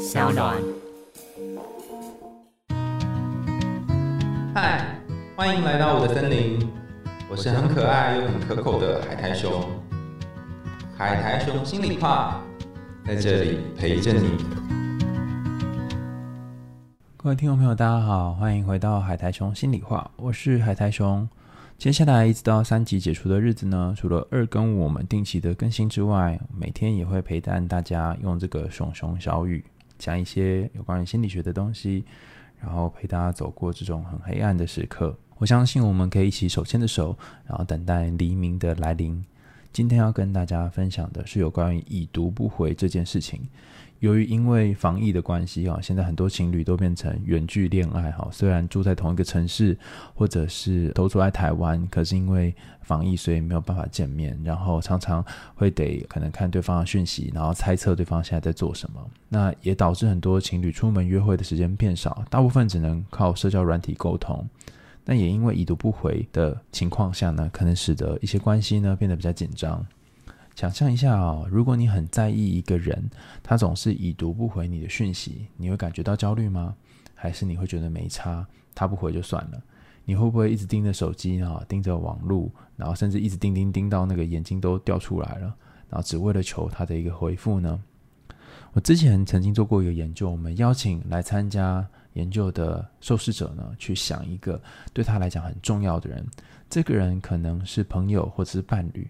小暖。嗨，欢迎来到我的森林，我是很可爱又很可口的海苔熊。海苔熊心里话，在这里陪着你。各位听众朋友，大家好，欢迎回到海苔熊心里话，我是海苔熊。接下来一直到三级解除的日子呢，除了二跟五我们定期的更新之外，每天也会陪伴大家用这个熊熊小语讲一些有关于心理学的东西，然后陪大家走过这种很黑暗的时刻。我相信我们可以一起手牵着手，然后等待黎明的来临。今天要跟大家分享的是有关于已读不回这件事情。由于因为防疫的关系啊，现在很多情侣都变成远距恋爱哈。虽然住在同一个城市，或者是都住在台湾，可是因为防疫，所以没有办法见面，然后常常会得可能看对方的讯息，然后猜测对方现在在做什么。那也导致很多情侣出门约会的时间变少，大部分只能靠社交软体沟通。但也因为已读不回的情况下呢，可能使得一些关系呢变得比较紧张。想象一下啊，如果你很在意一个人，他总是已读不回你的讯息，你会感觉到焦虑吗？还是你会觉得没差，他不回就算了？你会不会一直盯着手机啊，盯着网络，然后甚至一直盯盯盯到那个眼睛都掉出来了，然后只为了求他的一个回复呢？我之前曾经做过一个研究，我们邀请来参加研究的受试者呢，去想一个对他来讲很重要的人，这个人可能是朋友或者是伴侣。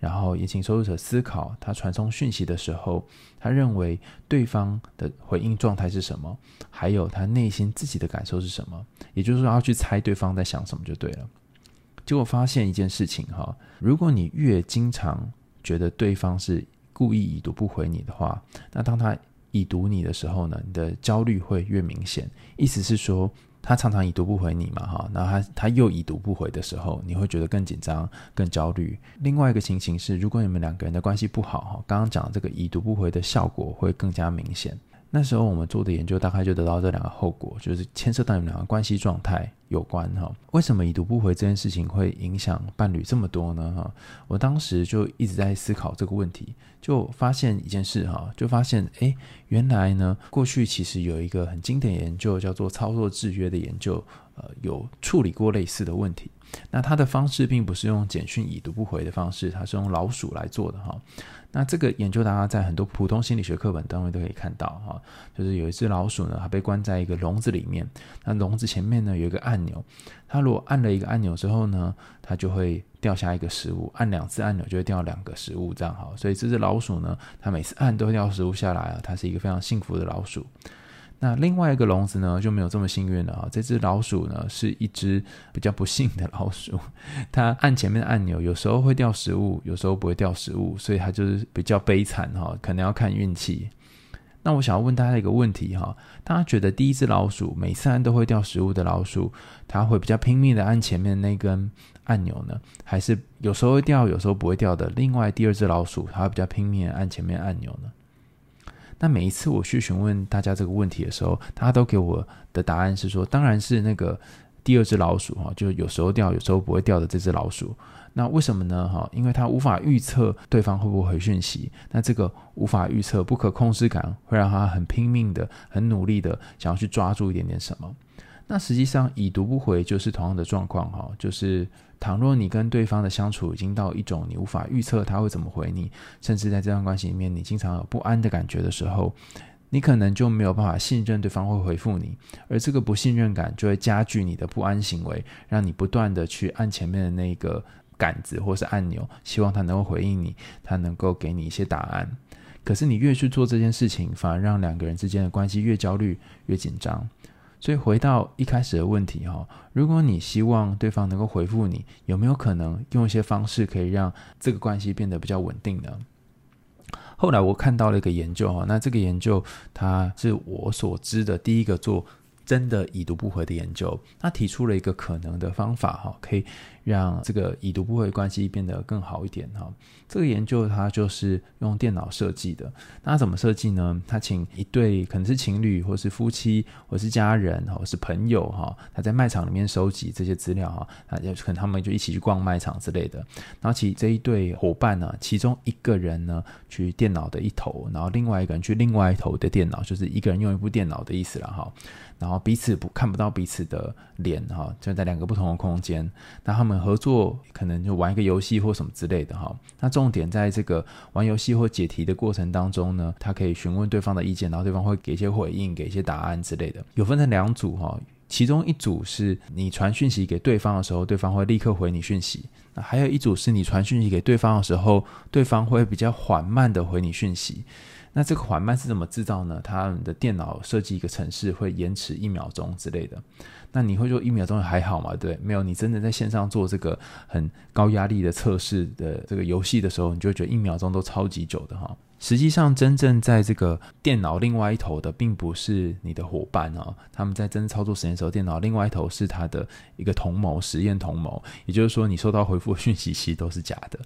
然后也请受试者思考，他传送讯息的时候，他认为对方的回应状态是什么，还有他内心自己的感受是什么。也就是说，要去猜对方在想什么就对了。结果发现一件事情哈，如果你越经常觉得对方是故意已读不回你的话，那当他已读你的时候呢，你的焦虑会越明显。意思是说。他常常已读不回你嘛，哈，然后他他又已读不回的时候，你会觉得更紧张、更焦虑。另外一个情形是，如果你们两个人的关系不好，哈，刚刚讲这个已读不回的效果会更加明显。那时候我们做的研究大概就得到这两个后果，就是牵涉到你们两个关系状态有关哈。为什么已读不回这件事情会影响伴侣这么多呢？哈，我当时就一直在思考这个问题，就发现一件事哈，就发现哎，原来呢，过去其实有一个很经典研究叫做操作制约的研究，呃，有处理过类似的问题。那它的方式并不是用简讯已读不回的方式，它是用老鼠来做的哈。那这个研究，大家在很多普通心理学课本当中都可以看到哈，就是有一只老鼠呢，它被关在一个笼子里面，那笼子前面呢有一个按钮，它如果按了一个按钮之后呢，它就会掉下一个食物，按两次按钮就会掉两个食物，这样好，所以这只老鼠呢，它每次按都会掉食物下来啊，它是一个非常幸福的老鼠。那另外一个笼子呢就没有这么幸运了啊！这只老鼠呢是一只比较不幸的老鼠，它按前面的按钮，有时候会掉食物，有时候不会掉食物，所以它就是比较悲惨哈，可能要看运气。那我想要问大家一个问题哈，大家觉得第一只老鼠每次按都会掉食物的老鼠，它会比较拼命的按前面那根按钮呢，还是有时候会掉，有时候不会掉的？另外第二只老鼠，它会比较拼命按前面按钮呢？那每一次我去询问大家这个问题的时候，大家都给我的答案是说，当然是那个第二只老鼠哈，就是有时候掉，有时候不会掉的这只老鼠。那为什么呢？哈，因为它无法预测对方会不会回讯息。那这个无法预测、不可控制感，会让他很拼命的、很努力的想要去抓住一点点什么。那实际上已读不回就是同样的状况哈，就是倘若你跟对方的相处已经到一种你无法预测他会怎么回你，甚至在这段关系里面你经常有不安的感觉的时候，你可能就没有办法信任对方会回复你，而这个不信任感就会加剧你的不安行为，让你不断的去按前面的那个杆子或是按钮，希望他能够回应你，他能够给你一些答案。可是你越去做这件事情，反而让两个人之间的关系越焦虑越紧张。所以回到一开始的问题哈，如果你希望对方能够回复你，有没有可能用一些方式可以让这个关系变得比较稳定呢？后来我看到了一个研究哈，那这个研究它是我所知的第一个做真的已读不回的研究，他提出了一个可能的方法哈，可以让这个已读不回关系变得更好一点哈。这个研究它就是用电脑设计的，那怎么设计呢？他请一对可能是情侣，或是夫妻，或是家人，或是朋友哈，他在卖场里面收集这些资料哈，那就可能他们就一起去逛卖场之类的。然后其这一对伙伴呢，其中一个人呢去电脑的一头，然后另外一个人去另外一头的电脑，就是一个人用一部电脑的意思了哈。然后彼此不看不到彼此的脸哈，就在两个不同的空间。那他们合作可能就玩一个游戏或什么之类的哈。那重点在这个玩游戏或解题的过程当中呢，他可以询问对方的意见，然后对方会给一些回应，给一些答案之类的。有分成两组哈，其中一组是你传讯息给对方的时候，对方会立刻回你讯息；那还有一组是你传讯息给对方的时候，对方会比较缓慢的回你讯息。那这个缓慢是怎么制造呢？他们的电脑设计一个程式会延迟一秒钟之类的。那你会说一秒钟还好吗？对，没有。你真的在线上做这个很高压力的测试的这个游戏的时候，你就觉得一秒钟都超级久的哈。实际上，真正在这个电脑另外一头的，并不是你的伙伴哦。他们在真正操作实验的时候，电脑另外一头是他的一个同谋，实验同谋。也就是说，你收到回复讯息其实都是假的。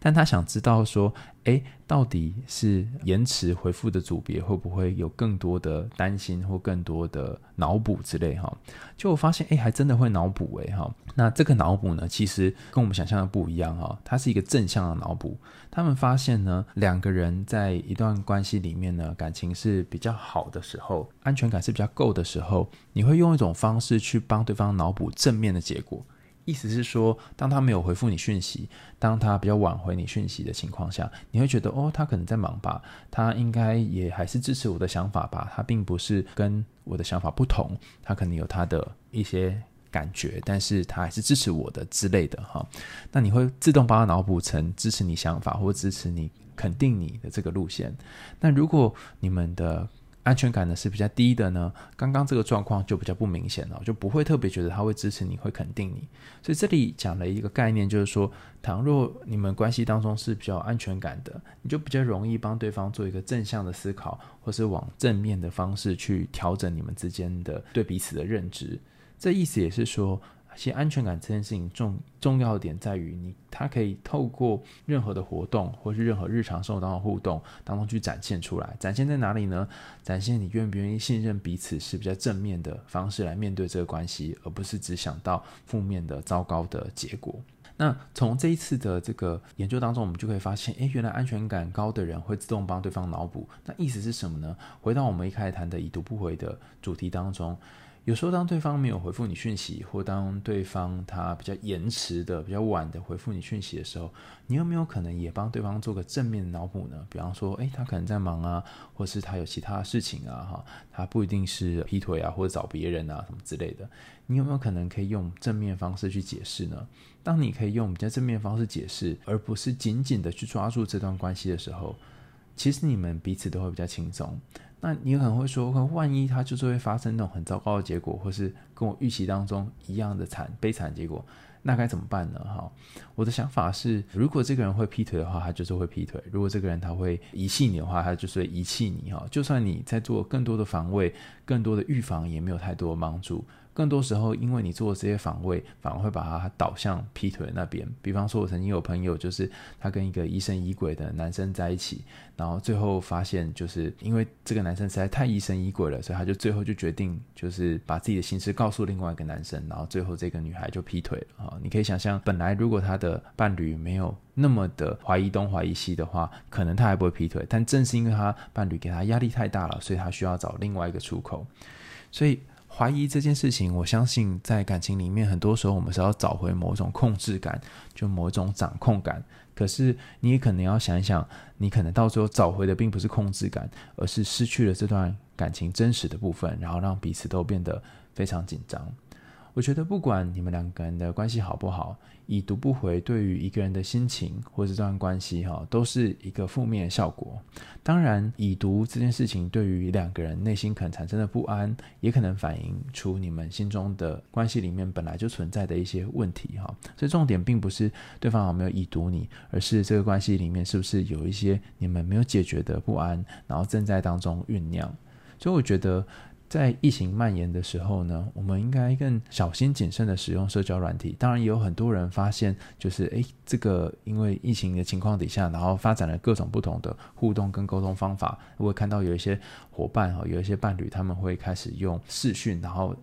但他想知道说，诶，到底是延迟回复的组别会不会有更多的担心或更多的脑补之类哈？就我发现，诶，还真的会脑补诶哈。那这个脑补呢，其实跟我们想象的不一样哈。它是一个正向的脑补。他们发现呢，两个人在一段关系里面呢，感情是比较好的时候，安全感是比较够的时候，你会用一种方式去帮对方脑补正面的结果。意思是说，当他没有回复你讯息，当他比较晚回你讯息的情况下，你会觉得哦，他可能在忙吧，他应该也还是支持我的想法吧，他并不是跟我的想法不同，他可能有他的一些感觉，但是他还是支持我的之类的哈。那你会自动帮他脑补成支持你想法或支持你、肯定你的这个路线。那如果你们的安全感呢是比较低的呢，刚刚这个状况就比较不明显了，就不会特别觉得他会支持你，会肯定你。所以这里讲了一个概念，就是说，倘若你们关系当中是比较安全感的，你就比较容易帮对方做一个正向的思考，或是往正面的方式去调整你们之间的对彼此的认知。这意思也是说。其实安全感这件事情重重要点在于你，它可以透过任何的活动，或是任何日常生活当中互动当中去展现出来。展现在哪里呢？展现你愿不愿意信任彼此是比较正面的方式来面对这个关系，而不是只想到负面的糟糕的结果。那从这一次的这个研究当中，我们就可以发现，诶，原来安全感高的人会自动帮对方脑补。那意思是什么呢？回到我们一开始谈的已读不回的主题当中。有时候，当对方没有回复你讯息，或当对方他比较延迟的、比较晚的回复你讯息的时候，你有没有可能也帮对方做个正面的脑补呢？比方说，诶，他可能在忙啊，或是他有其他事情啊，哈，他不一定是劈腿啊，或者找别人啊什么之类的。你有没有可能可以用正面方式去解释呢？当你可以用比较正面方式解释，而不是紧紧的去抓住这段关系的时候，其实你们彼此都会比较轻松。那你可能会说，万一他就是会发生那种很糟糕的结果，或是跟我预期当中一样的惨悲惨结果，那该怎么办呢？哈，我的想法是，如果这个人会劈腿的话，他就是会劈腿；如果这个人他会遗弃你的话，他就是会遗弃你。哈，就算你在做更多的防卫、更多的预防，也没有太多的帮助。更多时候，因为你做这些防卫，反而会把他导向劈腿那边。比方说，我曾经有朋友，就是他跟一个疑神疑鬼的男生在一起，然后最后发现，就是因为这个男生实在太疑神疑鬼了，所以他就最后就决定，就是把自己的心事告诉另外一个男生，然后最后这个女孩就劈腿了啊！你可以想象，本来如果他的伴侣没有那么的怀疑东怀疑西的话，可能他还不会劈腿。但正是因为他伴侣给他压力太大了，所以他需要找另外一个出口，所以。怀疑这件事情，我相信在感情里面，很多时候我们是要找回某种控制感，就某种掌控感。可是你也可能要想一想，你可能到最后找回的并不是控制感，而是失去了这段感情真实的部分，然后让彼此都变得非常紧张。我觉得不管你们两个人的关系好不好，已读不回对于一个人的心情或者这段关系哈，都是一个负面效果。当然，已读这件事情对于两个人内心可能产生的不安，也可能反映出你们心中的关系里面本来就存在的一些问题哈。所以重点并不是对方有没有已读你，而是这个关系里面是不是有一些你们没有解决的不安，然后正在当中酝酿。所以我觉得。在疫情蔓延的时候呢，我们应该更小心谨慎的使用社交软体。当然，也有很多人发现，就是诶，这个因为疫情的情况底下，然后发展了各种不同的互动跟沟通方法。我会看到有一些伙伴哈，有一些伴侣，他们会开始用视讯，然后。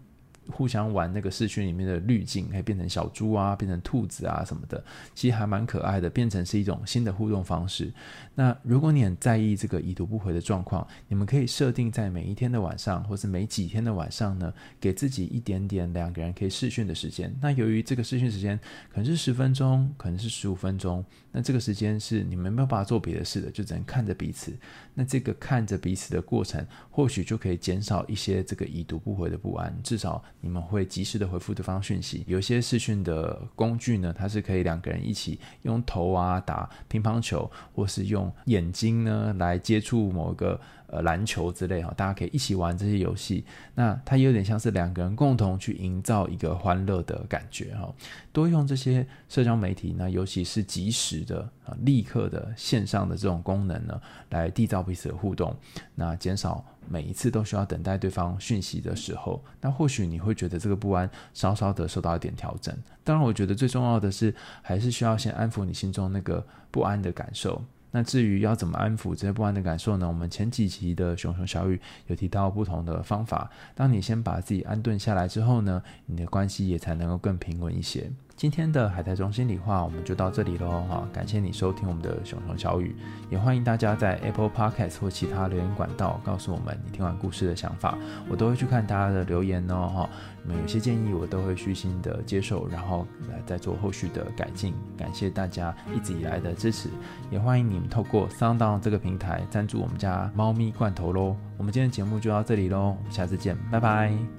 互相玩那个视讯里面的滤镜，可以变成小猪啊，变成兔子啊什么的，其实还蛮可爱的，变成是一种新的互动方式。那如果你很在意这个已读不回的状况，你们可以设定在每一天的晚上，或是每几天的晚上呢，给自己一点点两个人可以视讯的时间。那由于这个视讯时间可能是十分钟，可能是十五分钟，那这个时间是你们没有办法做别的事的，就只能看着彼此。那这个看着彼此的过程，或许就可以减少一些这个已读不回的不安，至少。你们会及时的回复对方讯息。有些视讯的工具呢，它是可以两个人一起用头啊打乒乓球，或是用眼睛呢来接触某个呃篮球之类哈，大家可以一起玩这些游戏。那它有点像是两个人共同去营造一个欢乐的感觉哈。多用这些社交媒体，那尤其是及时的啊、立刻的线上的这种功能呢，来缔造彼此的互动，那减少。每一次都需要等待对方讯息的时候，那或许你会觉得这个不安稍稍的受到一点调整。当然，我觉得最重要的是，还是需要先安抚你心中那个不安的感受。那至于要怎么安抚这些不安的感受呢？我们前几集的熊熊小雨有提到不同的方法。当你先把自己安顿下来之后呢，你的关系也才能够更平稳一些。今天的海苔中心里话我们就到这里喽哈，感谢你收听我们的熊熊小雨，也欢迎大家在 Apple Podcast 或其他留言管道告诉我们你听完故事的想法，我都会去看大家的留言哦哈，你们有些建议我都会虚心的接受，然后来再做后续的改进。感谢大家一直以来的支持，也欢迎你们透过 Sound 这个平台赞助我们家猫咪罐头喽。我们今天节目就到这里喽，我们下次见，拜拜。